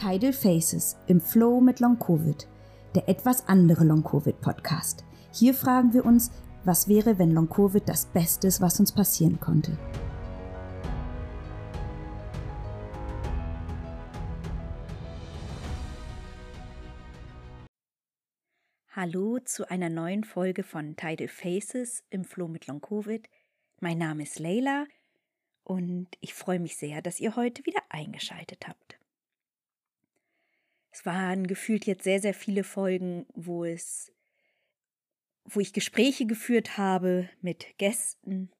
Tidal Faces im Flow mit Long Covid, der etwas andere Long Covid Podcast. Hier fragen wir uns, was wäre, wenn Long Covid das Beste ist, was uns passieren konnte. Hallo zu einer neuen Folge von Tidal Faces im Flow mit Long Covid. Mein Name ist Leila und ich freue mich sehr, dass ihr heute wieder eingeschaltet habt. Es waren gefühlt jetzt sehr, sehr viele Folgen, wo es, wo ich Gespräche geführt habe mit Gästen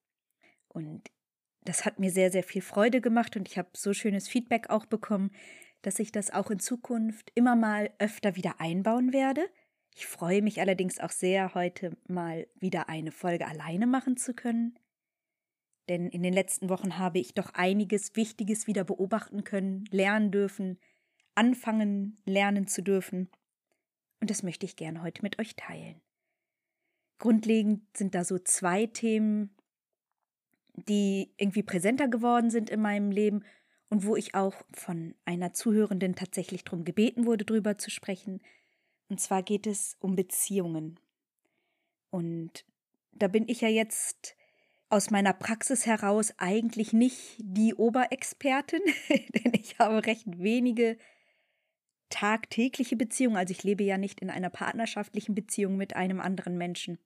und das hat mir sehr, sehr viel Freude gemacht und ich habe so schönes Feedback auch bekommen, dass ich das auch in Zukunft immer mal öfter wieder einbauen werde. Ich freue mich allerdings auch sehr, heute mal wieder eine Folge alleine machen zu können denn in den letzten Wochen habe ich doch einiges Wichtiges wieder beobachten können, lernen dürfen, anfangen lernen zu dürfen. Und das möchte ich gerne heute mit euch teilen. Grundlegend sind da so zwei Themen, die irgendwie präsenter geworden sind in meinem Leben und wo ich auch von einer Zuhörenden tatsächlich darum gebeten wurde, drüber zu sprechen. Und zwar geht es um Beziehungen. Und da bin ich ja jetzt aus meiner Praxis heraus eigentlich nicht die Oberexpertin, denn ich habe recht wenige tagtägliche Beziehungen. Also ich lebe ja nicht in einer partnerschaftlichen Beziehung mit einem anderen Menschen.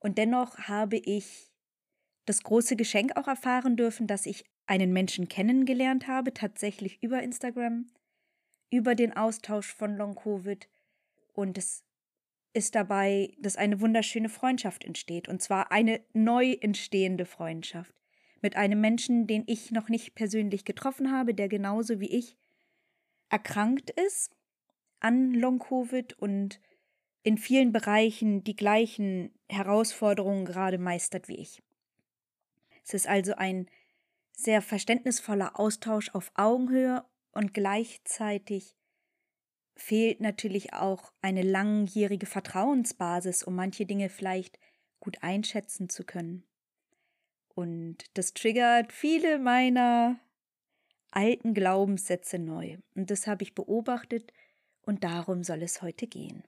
Und dennoch habe ich das große Geschenk auch erfahren dürfen, dass ich einen Menschen kennengelernt habe, tatsächlich über Instagram, über den Austausch von Long Covid. Und es ist dabei, dass eine wunderschöne Freundschaft entsteht, und zwar eine neu entstehende Freundschaft mit einem Menschen, den ich noch nicht persönlich getroffen habe, der genauso wie ich erkrankt ist an Long-Covid und in vielen Bereichen die gleichen Herausforderungen gerade meistert wie ich. Es ist also ein sehr verständnisvoller Austausch auf Augenhöhe und gleichzeitig fehlt natürlich auch eine langjährige Vertrauensbasis, um manche Dinge vielleicht gut einschätzen zu können. Und das triggert viele meiner alten Glaubenssätze neu. Und das habe ich beobachtet und darum soll es heute gehen.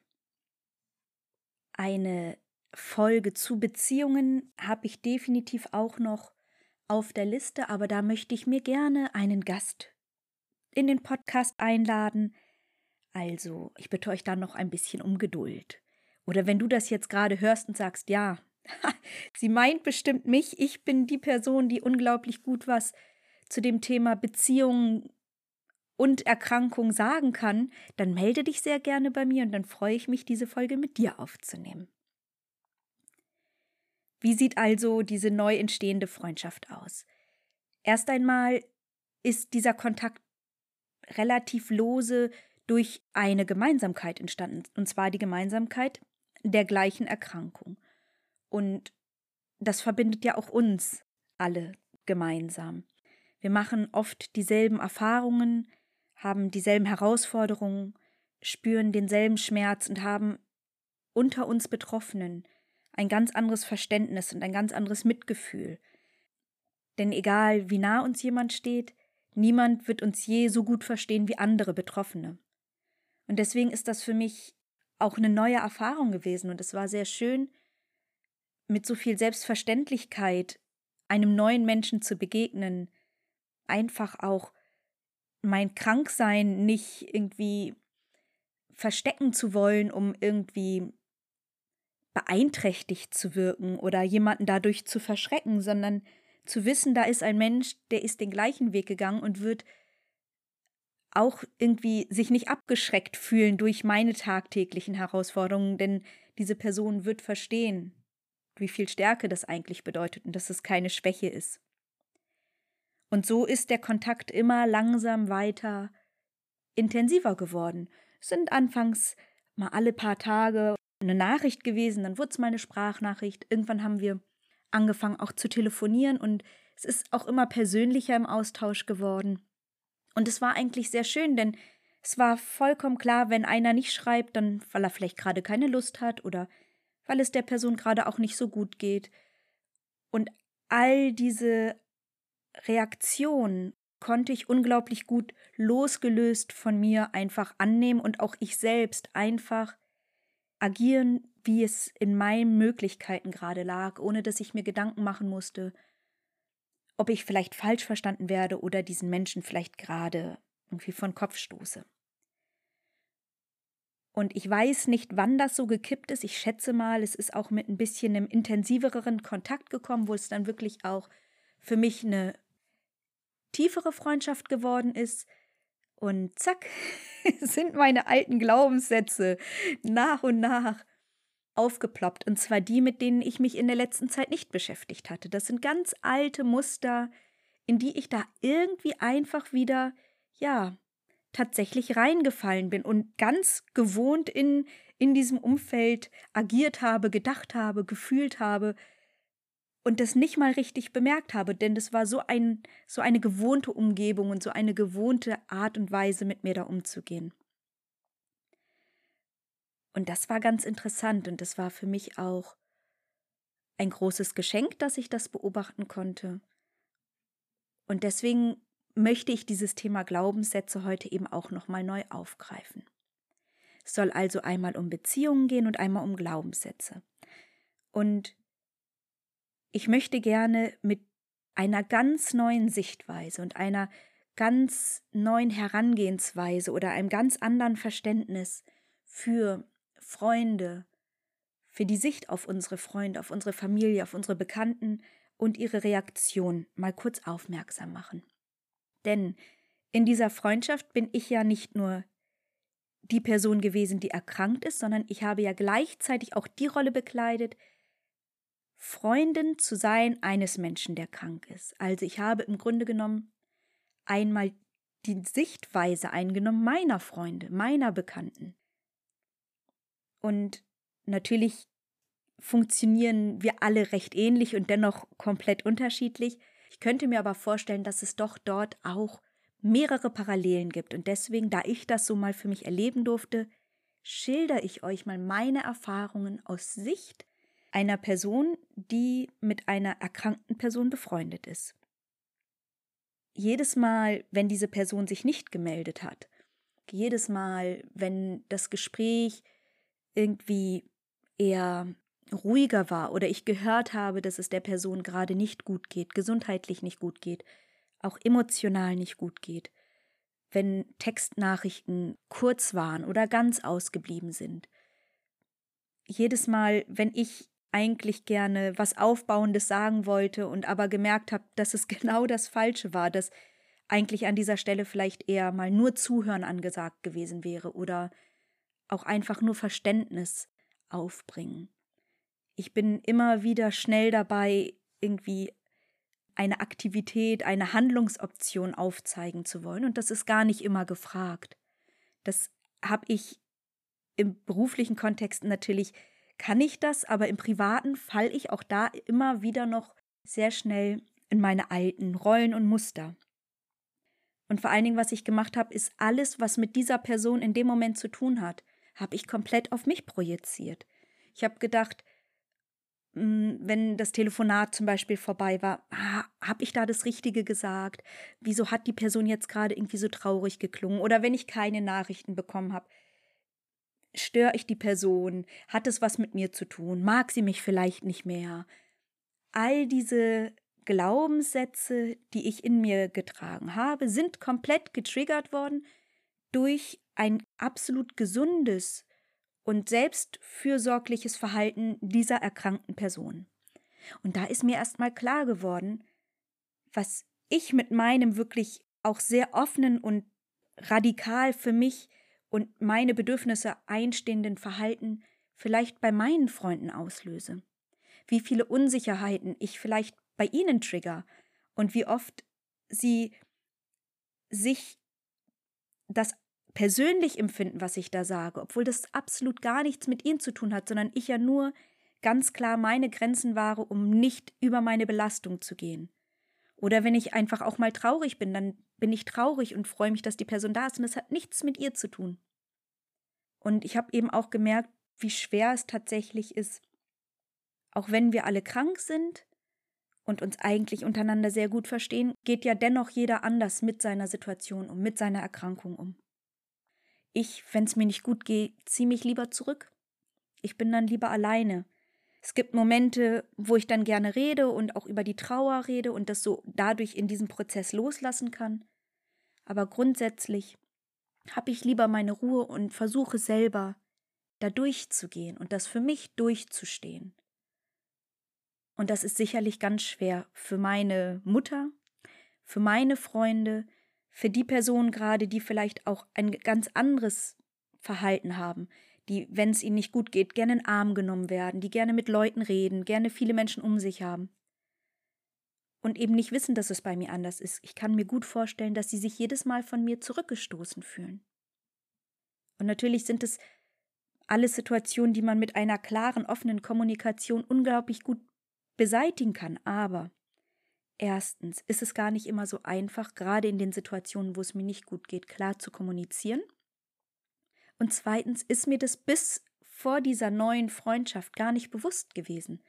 Eine Folge zu Beziehungen habe ich definitiv auch noch auf der Liste, aber da möchte ich mir gerne einen Gast in den Podcast einladen, also, ich bitte euch da noch ein bisschen um Geduld. Oder wenn du das jetzt gerade hörst und sagst, ja, sie meint bestimmt mich, ich bin die Person, die unglaublich gut was zu dem Thema Beziehungen und Erkrankung sagen kann, dann melde dich sehr gerne bei mir und dann freue ich mich, diese Folge mit dir aufzunehmen. Wie sieht also diese neu entstehende Freundschaft aus? Erst einmal ist dieser Kontakt relativ lose durch eine Gemeinsamkeit entstanden, und zwar die Gemeinsamkeit der gleichen Erkrankung. Und das verbindet ja auch uns alle gemeinsam. Wir machen oft dieselben Erfahrungen, haben dieselben Herausforderungen, spüren denselben Schmerz und haben unter uns Betroffenen ein ganz anderes Verständnis und ein ganz anderes Mitgefühl. Denn egal wie nah uns jemand steht, niemand wird uns je so gut verstehen wie andere Betroffene. Und deswegen ist das für mich auch eine neue Erfahrung gewesen und es war sehr schön, mit so viel Selbstverständlichkeit einem neuen Menschen zu begegnen, einfach auch mein Kranksein nicht irgendwie verstecken zu wollen, um irgendwie beeinträchtigt zu wirken oder jemanden dadurch zu verschrecken, sondern zu wissen, da ist ein Mensch, der ist den gleichen Weg gegangen und wird auch irgendwie sich nicht abgeschreckt fühlen durch meine tagtäglichen Herausforderungen, denn diese Person wird verstehen, wie viel Stärke das eigentlich bedeutet und dass es keine Schwäche ist. Und so ist der Kontakt immer langsam weiter intensiver geworden. Es sind anfangs mal alle paar Tage eine Nachricht gewesen, dann wurde es mal eine Sprachnachricht. Irgendwann haben wir angefangen auch zu telefonieren und es ist auch immer persönlicher im Austausch geworden. Und es war eigentlich sehr schön, denn es war vollkommen klar, wenn einer nicht schreibt, dann weil er vielleicht gerade keine Lust hat oder weil es der Person gerade auch nicht so gut geht. Und all diese Reaktionen konnte ich unglaublich gut losgelöst von mir einfach annehmen und auch ich selbst einfach agieren, wie es in meinen Möglichkeiten gerade lag, ohne dass ich mir Gedanken machen musste, ob ich vielleicht falsch verstanden werde oder diesen Menschen vielleicht gerade irgendwie von Kopf stoße. Und ich weiß nicht, wann das so gekippt ist. Ich schätze mal, es ist auch mit ein bisschen einem intensiveren Kontakt gekommen, wo es dann wirklich auch für mich eine tiefere Freundschaft geworden ist. Und zack, sind meine alten Glaubenssätze nach und nach aufgeploppt. Und zwar die, mit denen ich mich in der letzten Zeit nicht beschäftigt hatte. Das sind ganz alte Muster, in die ich da irgendwie einfach wieder, ja, tatsächlich reingefallen bin und ganz gewohnt in, in diesem Umfeld agiert habe, gedacht habe, gefühlt habe und das nicht mal richtig bemerkt habe, denn das war so ein so eine gewohnte Umgebung und so eine gewohnte Art und Weise mit mir da umzugehen. Und das war ganz interessant und das war für mich auch ein großes Geschenk, dass ich das beobachten konnte. Und deswegen möchte ich dieses Thema Glaubenssätze heute eben auch nochmal neu aufgreifen. Es soll also einmal um Beziehungen gehen und einmal um Glaubenssätze. Und ich möchte gerne mit einer ganz neuen Sichtweise und einer ganz neuen Herangehensweise oder einem ganz anderen Verständnis für Freunde, für die Sicht auf unsere Freunde, auf unsere Familie, auf unsere Bekannten und ihre Reaktion mal kurz aufmerksam machen. Denn in dieser Freundschaft bin ich ja nicht nur die Person gewesen, die erkrankt ist, sondern ich habe ja gleichzeitig auch die Rolle bekleidet, Freundin zu sein eines Menschen, der krank ist. Also ich habe im Grunde genommen einmal die Sichtweise eingenommen meiner Freunde, meiner Bekannten. Und natürlich funktionieren wir alle recht ähnlich und dennoch komplett unterschiedlich. Ich könnte mir aber vorstellen, dass es doch dort auch mehrere Parallelen gibt. Und deswegen, da ich das so mal für mich erleben durfte, schilder ich euch mal meine Erfahrungen aus Sicht einer Person, die mit einer erkrankten Person befreundet ist. Jedes Mal, wenn diese Person sich nicht gemeldet hat, jedes Mal, wenn das Gespräch irgendwie eher ruhiger war oder ich gehört habe, dass es der Person gerade nicht gut geht, gesundheitlich nicht gut geht, auch emotional nicht gut geht, wenn Textnachrichten kurz waren oder ganz ausgeblieben sind. Jedes Mal, wenn ich eigentlich gerne was Aufbauendes sagen wollte und aber gemerkt habe, dass es genau das Falsche war, dass eigentlich an dieser Stelle vielleicht eher mal nur Zuhören angesagt gewesen wäre oder auch einfach nur Verständnis aufbringen. Ich bin immer wieder schnell dabei, irgendwie eine Aktivität, eine Handlungsoption aufzeigen zu wollen. Und das ist gar nicht immer gefragt. Das habe ich im beruflichen Kontext natürlich, kann ich das, aber im privaten falle ich auch da immer wieder noch sehr schnell in meine alten Rollen und Muster. Und vor allen Dingen, was ich gemacht habe, ist alles, was mit dieser Person in dem Moment zu tun hat, habe ich komplett auf mich projiziert. Ich habe gedacht, hm, wenn das Telefonat zum Beispiel vorbei war, ah, habe ich da das Richtige gesagt? Wieso hat die Person jetzt gerade irgendwie so traurig geklungen? Oder wenn ich keine Nachrichten bekommen habe, störe ich die Person? Hat es was mit mir zu tun? Mag sie mich vielleicht nicht mehr? All diese Glaubenssätze, die ich in mir getragen habe, sind komplett getriggert worden durch ein absolut gesundes, und selbstfürsorgliches Verhalten dieser erkrankten Person. Und da ist mir erstmal klar geworden, was ich mit meinem wirklich auch sehr offenen und radikal für mich und meine Bedürfnisse einstehenden Verhalten vielleicht bei meinen Freunden auslöse. Wie viele Unsicherheiten ich vielleicht bei ihnen trigger und wie oft sie sich das persönlich empfinden, was ich da sage, obwohl das absolut gar nichts mit ihnen zu tun hat, sondern ich ja nur ganz klar meine Grenzen wahre, um nicht über meine Belastung zu gehen. Oder wenn ich einfach auch mal traurig bin, dann bin ich traurig und freue mich, dass die Person da ist und das hat nichts mit ihr zu tun. Und ich habe eben auch gemerkt, wie schwer es tatsächlich ist, auch wenn wir alle krank sind und uns eigentlich untereinander sehr gut verstehen, geht ja dennoch jeder anders mit seiner Situation um, mit seiner Erkrankung um. Ich, wenn es mir nicht gut geht, ziehe mich lieber zurück. Ich bin dann lieber alleine. Es gibt Momente, wo ich dann gerne rede und auch über die Trauer rede und das so dadurch in diesem Prozess loslassen kann. Aber grundsätzlich habe ich lieber meine Ruhe und versuche selber da durchzugehen und das für mich durchzustehen. Und das ist sicherlich ganz schwer für meine Mutter, für meine Freunde, für die Personen gerade, die vielleicht auch ein ganz anderes Verhalten haben, die, wenn es ihnen nicht gut geht, gerne in den Arm genommen werden, die gerne mit Leuten reden, gerne viele Menschen um sich haben. Und eben nicht wissen, dass es bei mir anders ist. Ich kann mir gut vorstellen, dass sie sich jedes Mal von mir zurückgestoßen fühlen. Und natürlich sind es alles Situationen, die man mit einer klaren, offenen Kommunikation unglaublich gut beseitigen kann. Aber erstens ist es gar nicht immer so einfach, gerade in den Situationen, wo es mir nicht gut geht, klar zu kommunizieren. Und zweitens ist mir das bis vor dieser neuen Freundschaft gar nicht bewusst gewesen.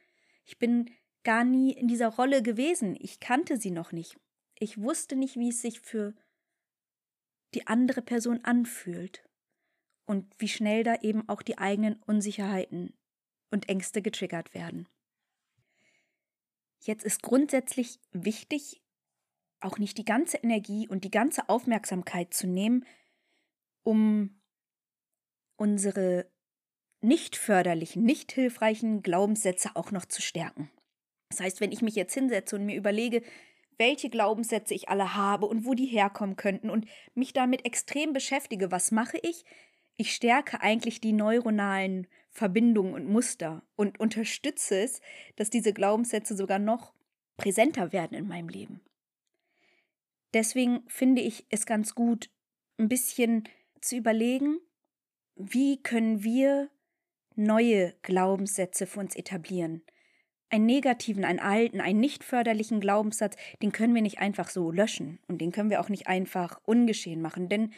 Ich bin gar nie in dieser Rolle gewesen. Ich kannte sie noch nicht. Ich wusste nicht, wie es sich für die andere Person anfühlt und wie schnell da eben auch die eigenen Unsicherheiten und Ängste getriggert werden. Jetzt ist grundsätzlich wichtig, auch nicht die ganze Energie und die ganze Aufmerksamkeit zu nehmen, um unsere nicht förderlichen, nicht hilfreichen Glaubenssätze auch noch zu stärken. Das heißt, wenn ich mich jetzt hinsetze und mir überlege, welche Glaubenssätze ich alle habe und wo die herkommen könnten und mich damit extrem beschäftige, was mache ich? Ich stärke eigentlich die neuronalen Verbindungen und Muster und unterstütze es, dass diese Glaubenssätze sogar noch präsenter werden in meinem Leben. Deswegen finde ich es ganz gut, ein bisschen zu überlegen, wie können wir neue Glaubenssätze für uns etablieren? Einen negativen, einen alten, einen nicht förderlichen Glaubenssatz, den können wir nicht einfach so löschen und den können wir auch nicht einfach ungeschehen machen, denn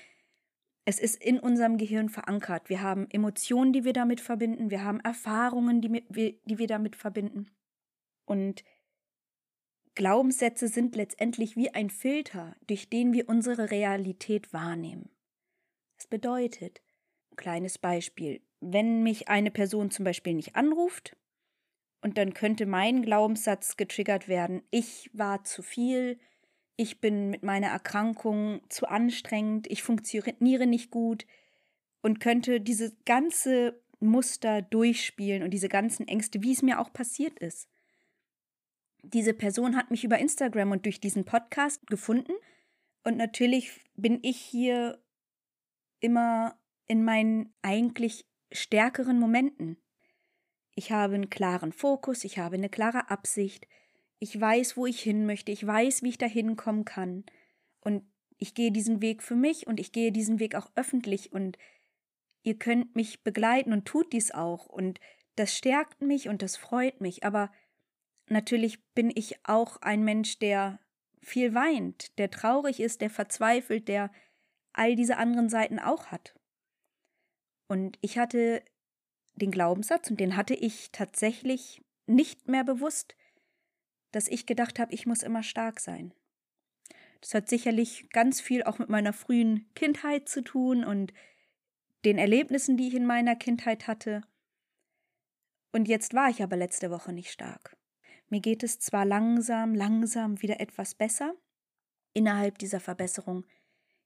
es ist in unserem Gehirn verankert. Wir haben Emotionen, die wir damit verbinden, wir haben Erfahrungen, die, wir, die wir damit verbinden. Und Glaubenssätze sind letztendlich wie ein Filter, durch den wir unsere Realität wahrnehmen. Das bedeutet, Kleines Beispiel. Wenn mich eine Person zum Beispiel nicht anruft, und dann könnte mein Glaubenssatz getriggert werden, ich war zu viel, ich bin mit meiner Erkrankung zu anstrengend, ich funktioniere nicht gut. Und könnte diese ganze Muster durchspielen und diese ganzen Ängste, wie es mir auch passiert ist. Diese Person hat mich über Instagram und durch diesen Podcast gefunden. Und natürlich bin ich hier immer in meinen eigentlich stärkeren Momenten. Ich habe einen klaren Fokus, ich habe eine klare Absicht, ich weiß, wo ich hin möchte, ich weiß, wie ich da hinkommen kann. Und ich gehe diesen Weg für mich und ich gehe diesen Weg auch öffentlich und ihr könnt mich begleiten und tut dies auch. Und das stärkt mich und das freut mich. Aber natürlich bin ich auch ein Mensch, der viel weint, der traurig ist, der verzweifelt, der all diese anderen Seiten auch hat. Und ich hatte den Glaubenssatz, und den hatte ich tatsächlich nicht mehr bewusst, dass ich gedacht habe, ich muss immer stark sein. Das hat sicherlich ganz viel auch mit meiner frühen Kindheit zu tun und den Erlebnissen, die ich in meiner Kindheit hatte. Und jetzt war ich aber letzte Woche nicht stark. Mir geht es zwar langsam, langsam wieder etwas besser, innerhalb dieser Verbesserung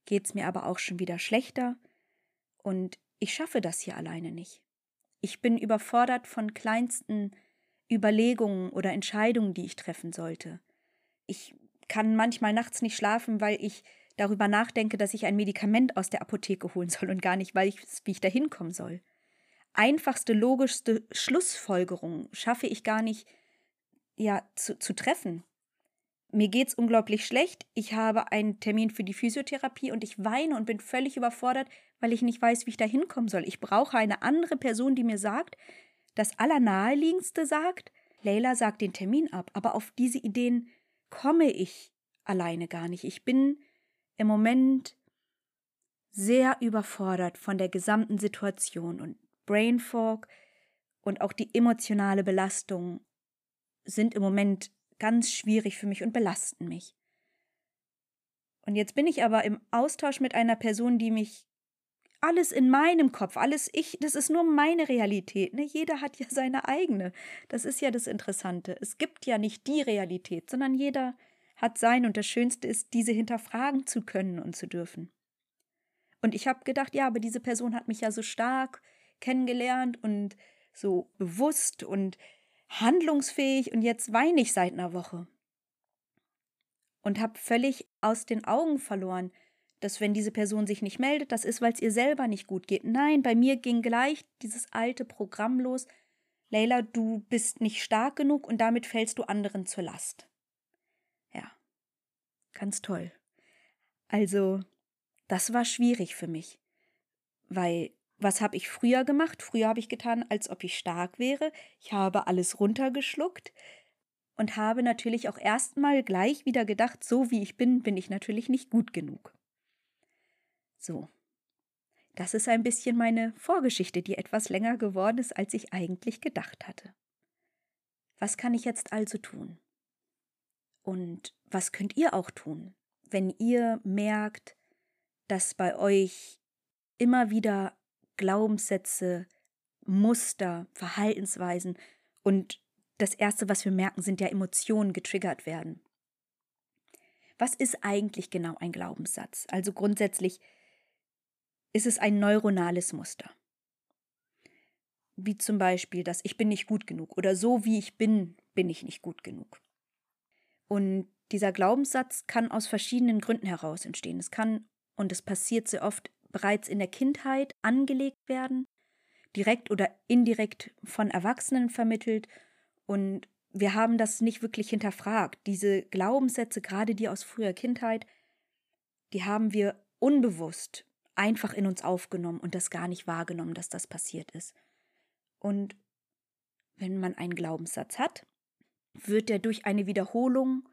geht es mir aber auch schon wieder schlechter und ich schaffe das hier alleine nicht. Ich bin überfordert von kleinsten Überlegungen oder Entscheidungen, die ich treffen sollte. Ich kann manchmal nachts nicht schlafen, weil ich darüber nachdenke, dass ich ein Medikament aus der Apotheke holen soll und gar nicht, ich, wie ich da hinkommen soll. Einfachste, logischste Schlussfolgerungen schaffe ich gar nicht, ja, zu, zu treffen mir geht's unglaublich schlecht, ich habe einen Termin für die Physiotherapie und ich weine und bin völlig überfordert, weil ich nicht weiß, wie ich da hinkommen soll. Ich brauche eine andere Person, die mir sagt, das Allernaheliegendste sagt, Leila sagt den Termin ab, aber auf diese Ideen komme ich alleine gar nicht. Ich bin im Moment sehr überfordert von der gesamten Situation und Brain Fog und auch die emotionale Belastung sind im Moment ganz schwierig für mich und belasten mich. Und jetzt bin ich aber im Austausch mit einer Person, die mich alles in meinem Kopf, alles ich, das ist nur meine Realität. Ne? Jeder hat ja seine eigene. Das ist ja das Interessante. Es gibt ja nicht die Realität, sondern jeder hat sein und das Schönste ist, diese hinterfragen zu können und zu dürfen. Und ich habe gedacht, ja, aber diese Person hat mich ja so stark kennengelernt und so bewusst und handlungsfähig und jetzt weine ich seit einer Woche. Und habe völlig aus den Augen verloren, dass wenn diese Person sich nicht meldet, das ist, weil es ihr selber nicht gut geht. Nein, bei mir ging gleich dieses alte Programm los. Leila, du bist nicht stark genug und damit fällst du anderen zur Last. Ja, ganz toll. Also, das war schwierig für mich, weil was habe ich früher gemacht? Früher habe ich getan, als ob ich stark wäre. Ich habe alles runtergeschluckt und habe natürlich auch erstmal gleich wieder gedacht, so wie ich bin, bin ich natürlich nicht gut genug. So. Das ist ein bisschen meine Vorgeschichte, die etwas länger geworden ist, als ich eigentlich gedacht hatte. Was kann ich jetzt also tun? Und was könnt ihr auch tun, wenn ihr merkt, dass bei euch immer wieder Glaubenssätze, Muster, Verhaltensweisen und das Erste, was wir merken, sind ja Emotionen getriggert werden. Was ist eigentlich genau ein Glaubenssatz? Also grundsätzlich ist es ein neuronales Muster. Wie zum Beispiel das Ich bin nicht gut genug oder so wie ich bin, bin ich nicht gut genug. Und dieser Glaubenssatz kann aus verschiedenen Gründen heraus entstehen. Es kann, und es passiert sehr oft, bereits in der Kindheit angelegt werden, direkt oder indirekt von Erwachsenen vermittelt. Und wir haben das nicht wirklich hinterfragt. Diese Glaubenssätze, gerade die aus früher Kindheit, die haben wir unbewusst einfach in uns aufgenommen und das gar nicht wahrgenommen, dass das passiert ist. Und wenn man einen Glaubenssatz hat, wird er durch eine Wiederholung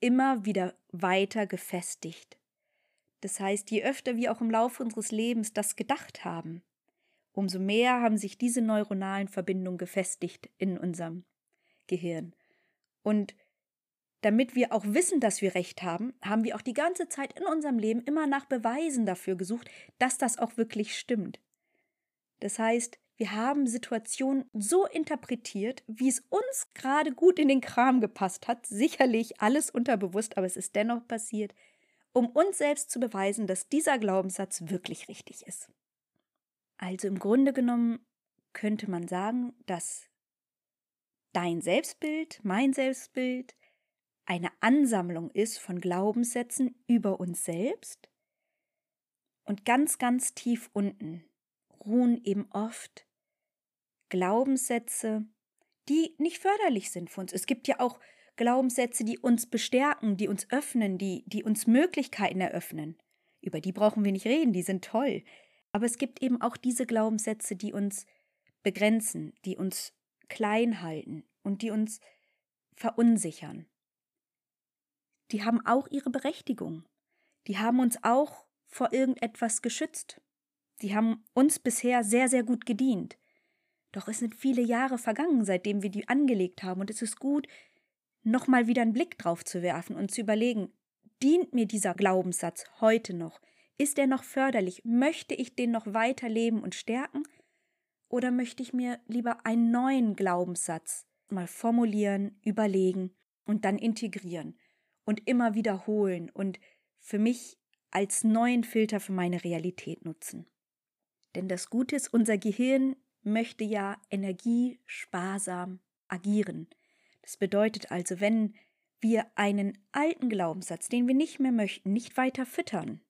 immer wieder weiter gefestigt. Das heißt, je öfter wir auch im Laufe unseres Lebens das gedacht haben, umso mehr haben sich diese neuronalen Verbindungen gefestigt in unserem Gehirn. Und damit wir auch wissen, dass wir recht haben, haben wir auch die ganze Zeit in unserem Leben immer nach Beweisen dafür gesucht, dass das auch wirklich stimmt. Das heißt, wir haben Situationen so interpretiert, wie es uns gerade gut in den Kram gepasst hat, sicherlich alles unterbewusst, aber es ist dennoch passiert, um uns selbst zu beweisen, dass dieser Glaubenssatz wirklich richtig ist. Also im Grunde genommen könnte man sagen, dass dein Selbstbild, mein Selbstbild, eine Ansammlung ist von Glaubenssätzen über uns selbst. Und ganz, ganz tief unten ruhen eben oft Glaubenssätze, die nicht förderlich sind für uns. Es gibt ja auch Glaubenssätze, die uns bestärken, die uns öffnen, die, die uns Möglichkeiten eröffnen. Über die brauchen wir nicht reden, die sind toll. Aber es gibt eben auch diese Glaubenssätze, die uns begrenzen, die uns klein halten und die uns verunsichern die haben auch ihre Berechtigung. Die haben uns auch vor irgendetwas geschützt. Die haben uns bisher sehr, sehr gut gedient. Doch es sind viele Jahre vergangen, seitdem wir die angelegt haben, und es ist gut, nochmal wieder einen Blick drauf zu werfen und zu überlegen, dient mir dieser Glaubenssatz heute noch? Ist er noch förderlich? Möchte ich den noch weiter leben und stärken? Oder möchte ich mir lieber einen neuen Glaubenssatz mal formulieren, überlegen und dann integrieren? Und immer wiederholen und für mich als neuen Filter für meine Realität nutzen. Denn das Gute ist, unser Gehirn möchte ja energiesparsam agieren. Das bedeutet also, wenn wir einen alten Glaubenssatz, den wir nicht mehr möchten, nicht weiter füttern,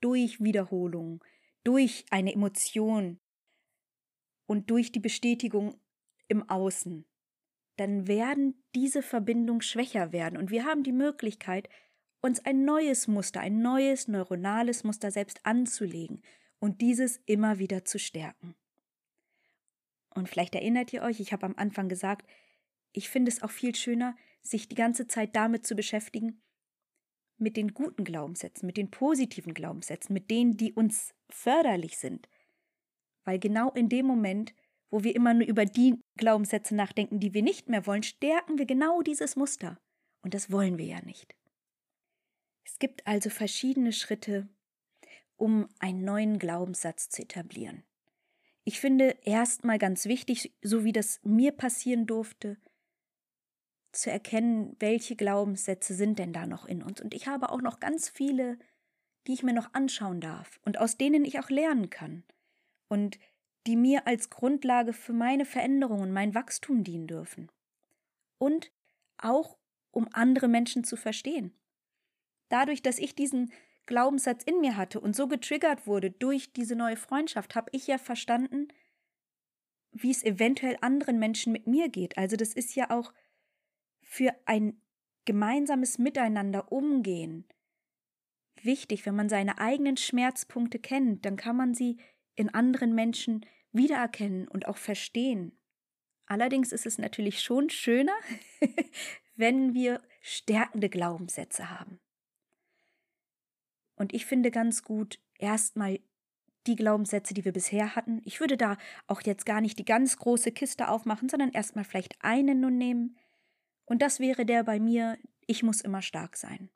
durch Wiederholung, durch eine Emotion und durch die Bestätigung im Außen, dann werden diese Verbindungen schwächer werden und wir haben die Möglichkeit, uns ein neues Muster, ein neues neuronales Muster selbst anzulegen und dieses immer wieder zu stärken. Und vielleicht erinnert ihr euch, ich habe am Anfang gesagt, ich finde es auch viel schöner, sich die ganze Zeit damit zu beschäftigen, mit den guten Glaubenssätzen, mit den positiven Glaubenssätzen, mit denen, die uns förderlich sind. Weil genau in dem Moment wo wir immer nur über die Glaubenssätze nachdenken, die wir nicht mehr wollen, stärken wir genau dieses Muster. Und das wollen wir ja nicht. Es gibt also verschiedene Schritte, um einen neuen Glaubenssatz zu etablieren. Ich finde erstmal ganz wichtig, so wie das mir passieren durfte, zu erkennen, welche Glaubenssätze sind denn da noch in uns. Und ich habe auch noch ganz viele, die ich mir noch anschauen darf und aus denen ich auch lernen kann und die mir als Grundlage für meine Veränderungen, mein Wachstum dienen dürfen. Und auch um andere Menschen zu verstehen. Dadurch, dass ich diesen Glaubenssatz in mir hatte und so getriggert wurde durch diese neue Freundschaft, habe ich ja verstanden, wie es eventuell anderen Menschen mit mir geht. Also das ist ja auch für ein gemeinsames Miteinander umgehen wichtig, wenn man seine eigenen Schmerzpunkte kennt, dann kann man sie in anderen Menschen wiedererkennen und auch verstehen. Allerdings ist es natürlich schon schöner, wenn wir stärkende Glaubenssätze haben. Und ich finde ganz gut, erstmal die Glaubenssätze, die wir bisher hatten. Ich würde da auch jetzt gar nicht die ganz große Kiste aufmachen, sondern erstmal vielleicht einen nur nehmen. Und das wäre der bei mir, ich muss immer stark sein.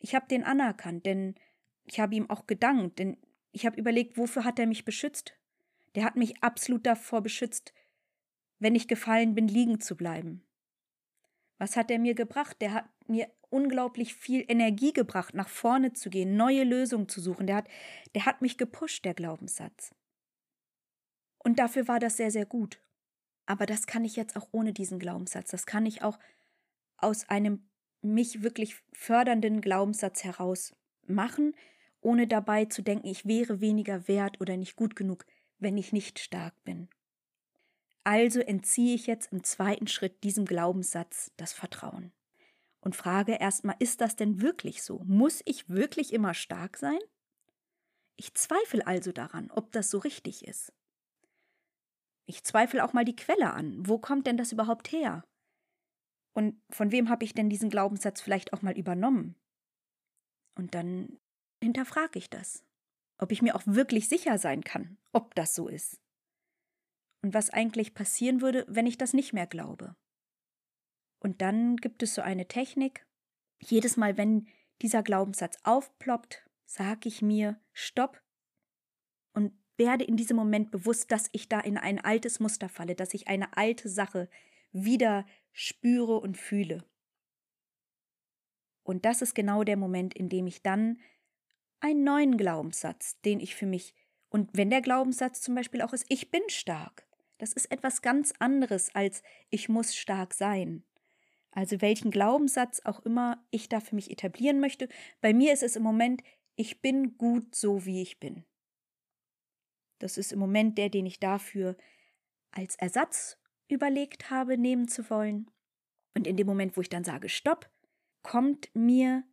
Ich habe den anerkannt, denn ich habe ihm auch gedankt, denn ich habe überlegt, wofür hat er mich beschützt? Der hat mich absolut davor beschützt, wenn ich gefallen bin, liegen zu bleiben. Was hat er mir gebracht? Der hat mir unglaublich viel Energie gebracht, nach vorne zu gehen, neue Lösungen zu suchen. Der hat, der hat mich gepusht, der Glaubenssatz. Und dafür war das sehr, sehr gut. Aber das kann ich jetzt auch ohne diesen Glaubenssatz. Das kann ich auch aus einem mich wirklich fördernden Glaubenssatz heraus machen, ohne dabei zu denken, ich wäre weniger wert oder nicht gut genug, wenn ich nicht stark bin. Also entziehe ich jetzt im zweiten Schritt diesem Glaubenssatz das Vertrauen und frage erstmal, ist das denn wirklich so? Muss ich wirklich immer stark sein? Ich zweifle also daran, ob das so richtig ist. Ich zweifle auch mal die Quelle an. Wo kommt denn das überhaupt her? Und von wem habe ich denn diesen Glaubenssatz vielleicht auch mal übernommen? Und dann hinterfrage ich das, ob ich mir auch wirklich sicher sein kann, ob das so ist. Und was eigentlich passieren würde, wenn ich das nicht mehr glaube. Und dann gibt es so eine Technik. Jedes Mal, wenn dieser Glaubenssatz aufploppt, sage ich mir Stopp und werde in diesem Moment bewusst, dass ich da in ein altes Muster falle, dass ich eine alte Sache wieder spüre und fühle. Und das ist genau der Moment, in dem ich dann einen neuen Glaubenssatz, den ich für mich, und wenn der Glaubenssatz zum Beispiel auch ist, ich bin stark, das ist etwas ganz anderes als ich muss stark sein. Also welchen Glaubenssatz auch immer ich da für mich etablieren möchte, bei mir ist es im Moment, ich bin gut so, wie ich bin. Das ist im Moment der, den ich dafür als Ersatz überlegt habe, nehmen zu wollen. Und in dem Moment, wo ich dann sage Stopp, kommt mir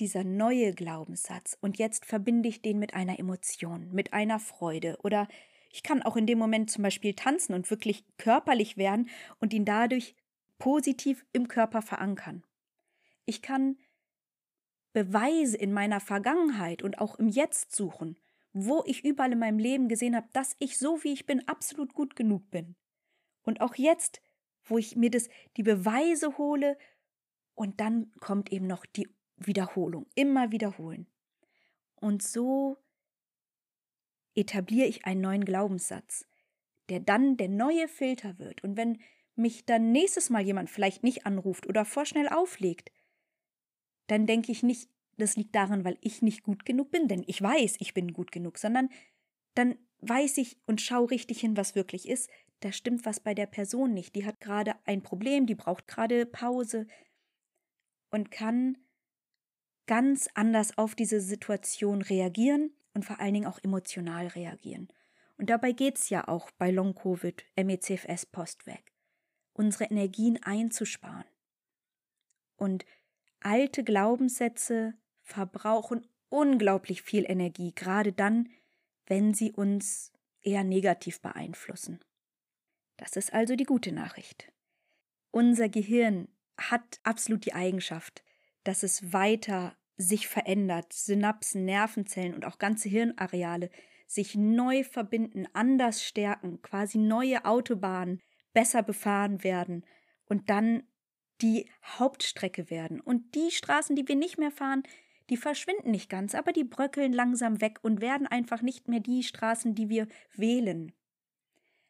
dieser neue Glaubenssatz und jetzt verbinde ich den mit einer Emotion, mit einer Freude oder ich kann auch in dem Moment zum Beispiel tanzen und wirklich körperlich werden und ihn dadurch positiv im Körper verankern. Ich kann Beweise in meiner Vergangenheit und auch im Jetzt suchen, wo ich überall in meinem Leben gesehen habe, dass ich so wie ich bin absolut gut genug bin. Und auch jetzt, wo ich mir das, die Beweise hole und dann kommt eben noch die Wiederholung, immer wiederholen. Und so etabliere ich einen neuen Glaubenssatz, der dann der neue Filter wird. Und wenn mich dann nächstes Mal jemand vielleicht nicht anruft oder vorschnell auflegt, dann denke ich nicht, das liegt daran, weil ich nicht gut genug bin, denn ich weiß, ich bin gut genug, sondern dann weiß ich und schaue richtig hin, was wirklich ist, da stimmt was bei der Person nicht. Die hat gerade ein Problem, die braucht gerade Pause und kann ganz anders auf diese Situation reagieren und vor allen Dingen auch emotional reagieren. Und dabei geht es ja auch bei Long-Covid, MECFS Postweg, unsere Energien einzusparen. Und alte Glaubenssätze verbrauchen unglaublich viel Energie, gerade dann, wenn sie uns eher negativ beeinflussen. Das ist also die gute Nachricht. Unser Gehirn hat absolut die Eigenschaft, dass es weiter sich verändert. Synapsen, Nervenzellen und auch ganze Hirnareale sich neu verbinden, anders stärken, quasi neue Autobahnen besser befahren werden und dann die Hauptstrecke werden. Und die Straßen, die wir nicht mehr fahren, die verschwinden nicht ganz, aber die bröckeln langsam weg und werden einfach nicht mehr die Straßen, die wir wählen.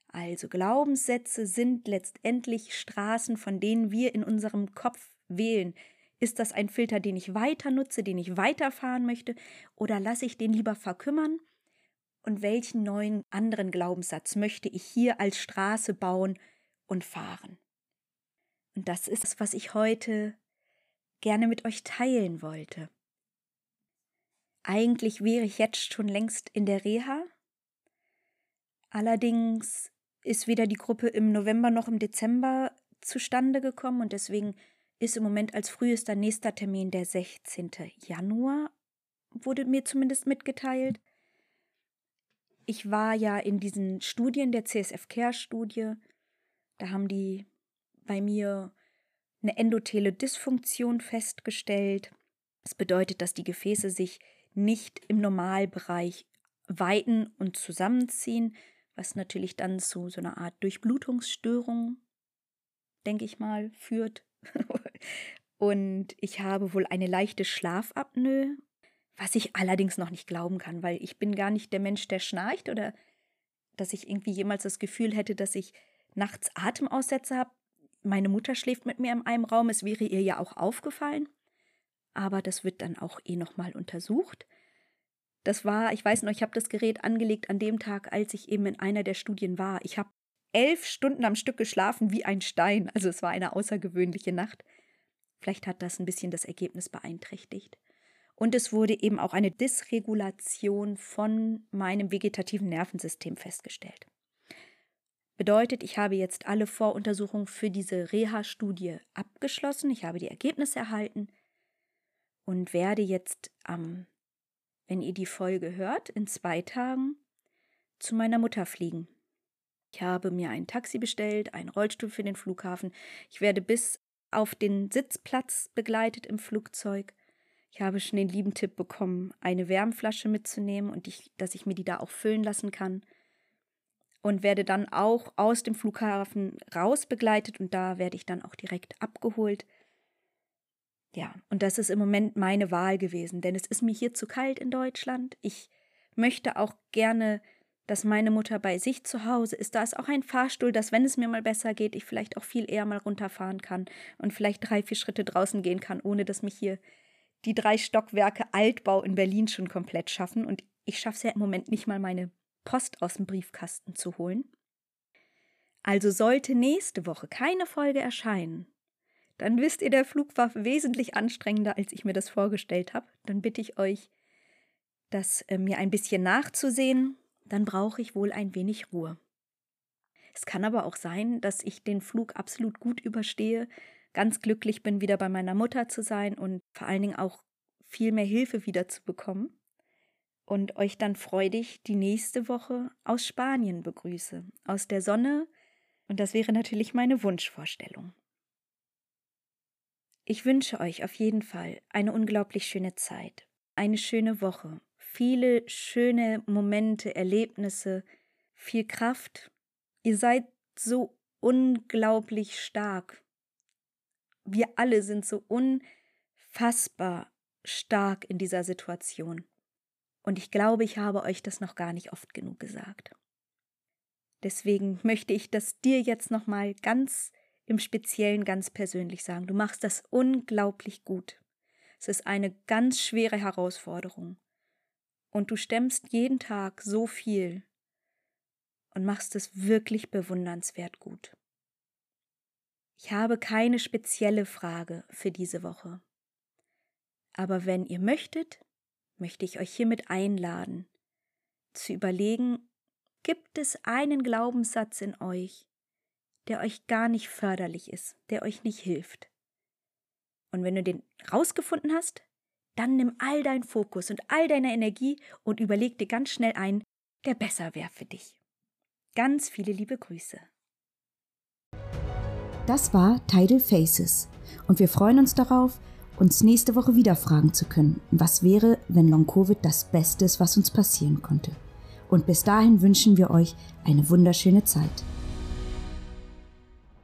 Also Glaubenssätze sind letztendlich Straßen, von denen wir in unserem Kopf wählen. Ist das ein Filter, den ich weiter nutze, den ich weiterfahren möchte, oder lasse ich den lieber verkümmern? Und welchen neuen anderen Glaubenssatz möchte ich hier als Straße bauen und fahren? Und das ist es, was ich heute gerne mit euch teilen wollte. Eigentlich wäre ich jetzt schon längst in der Reha. Allerdings ist weder die Gruppe im November noch im Dezember zustande gekommen und deswegen ist im Moment als frühester nächster Termin der 16. Januar, wurde mir zumindest mitgeteilt. Ich war ja in diesen Studien der CSF Care Studie, da haben die bei mir eine endothele Dysfunktion festgestellt. Das bedeutet, dass die Gefäße sich nicht im Normalbereich weiten und zusammenziehen, was natürlich dann zu so einer Art Durchblutungsstörung, denke ich mal, führt. und ich habe wohl eine leichte Schlafapnoe, was ich allerdings noch nicht glauben kann, weil ich bin gar nicht der Mensch, der schnarcht oder dass ich irgendwie jemals das Gefühl hätte, dass ich nachts Atemaussätze habe. Meine Mutter schläft mit mir in einem Raum, es wäre ihr ja auch aufgefallen, aber das wird dann auch eh nochmal untersucht. Das war, ich weiß noch, ich habe das Gerät angelegt an dem Tag, als ich eben in einer der Studien war. Ich habe elf Stunden am Stück geschlafen wie ein Stein. Also es war eine außergewöhnliche Nacht. Vielleicht hat das ein bisschen das Ergebnis beeinträchtigt. Und es wurde eben auch eine Dysregulation von meinem vegetativen Nervensystem festgestellt. Bedeutet, ich habe jetzt alle Voruntersuchungen für diese Reha-Studie abgeschlossen. Ich habe die Ergebnisse erhalten und werde jetzt am wenn ihr die Folge hört, in zwei Tagen zu meiner Mutter fliegen. Ich habe mir ein Taxi bestellt, einen Rollstuhl für den Flughafen. Ich werde bis auf den Sitzplatz begleitet im Flugzeug. Ich habe schon den lieben Tipp bekommen, eine Wärmflasche mitzunehmen und ich, dass ich mir die da auch füllen lassen kann. Und werde dann auch aus dem Flughafen raus begleitet und da werde ich dann auch direkt abgeholt. Ja, und das ist im Moment meine Wahl gewesen, denn es ist mir hier zu kalt in Deutschland. Ich möchte auch gerne, dass meine Mutter bei sich zu Hause ist. Da ist auch ein Fahrstuhl, dass, wenn es mir mal besser geht, ich vielleicht auch viel eher mal runterfahren kann und vielleicht drei, vier Schritte draußen gehen kann, ohne dass mich hier die drei Stockwerke Altbau in Berlin schon komplett schaffen. Und ich schaffe es ja im Moment nicht mal, meine Post aus dem Briefkasten zu holen. Also sollte nächste Woche keine Folge erscheinen, dann wisst ihr, der Flug war wesentlich anstrengender, als ich mir das vorgestellt habe. Dann bitte ich euch, das äh, mir ein bisschen nachzusehen. Dann brauche ich wohl ein wenig Ruhe. Es kann aber auch sein, dass ich den Flug absolut gut überstehe, ganz glücklich bin, wieder bei meiner Mutter zu sein und vor allen Dingen auch viel mehr Hilfe wieder zu bekommen und euch dann freudig die nächste Woche aus Spanien begrüße, aus der Sonne, und das wäre natürlich meine Wunschvorstellung. Ich wünsche euch auf jeden Fall eine unglaublich schöne Zeit, eine schöne Woche, viele schöne Momente, Erlebnisse, viel Kraft. Ihr seid so unglaublich stark. Wir alle sind so unfassbar stark in dieser Situation. Und ich glaube, ich habe euch das noch gar nicht oft genug gesagt. Deswegen möchte ich das dir jetzt nochmal ganz im Speziellen ganz persönlich sagen. Du machst das unglaublich gut. Es ist eine ganz schwere Herausforderung. Und du stemmst jeden Tag so viel und machst es wirklich bewundernswert gut. Ich habe keine spezielle Frage für diese Woche. Aber wenn ihr möchtet, möchte ich euch hiermit einladen, zu überlegen, gibt es einen Glaubenssatz in euch, der euch gar nicht förderlich ist, der euch nicht hilft. Und wenn du den rausgefunden hast, dann nimm all deinen Fokus und all deine Energie und überleg dir ganz schnell ein, der besser wäre für dich. Ganz viele liebe Grüße. Das war Tidal Faces und wir freuen uns darauf, uns nächste Woche wieder fragen zu können, was wäre, wenn Long Covid das Beste ist, was uns passieren konnte. Und bis dahin wünschen wir euch eine wunderschöne Zeit.